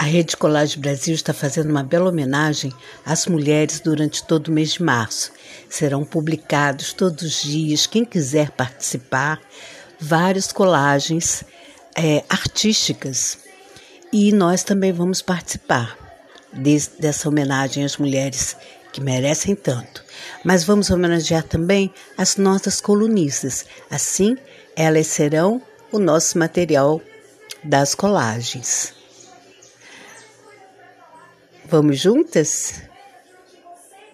A Rede Colagem Brasil está fazendo uma bela homenagem às mulheres durante todo o mês de março. Serão publicados todos os dias, quem quiser participar, várias colagens é, artísticas. E nós também vamos participar desse, dessa homenagem às mulheres que merecem tanto. Mas vamos homenagear também as nossas colunistas. Assim, elas serão o nosso material das colagens. Vamos juntas?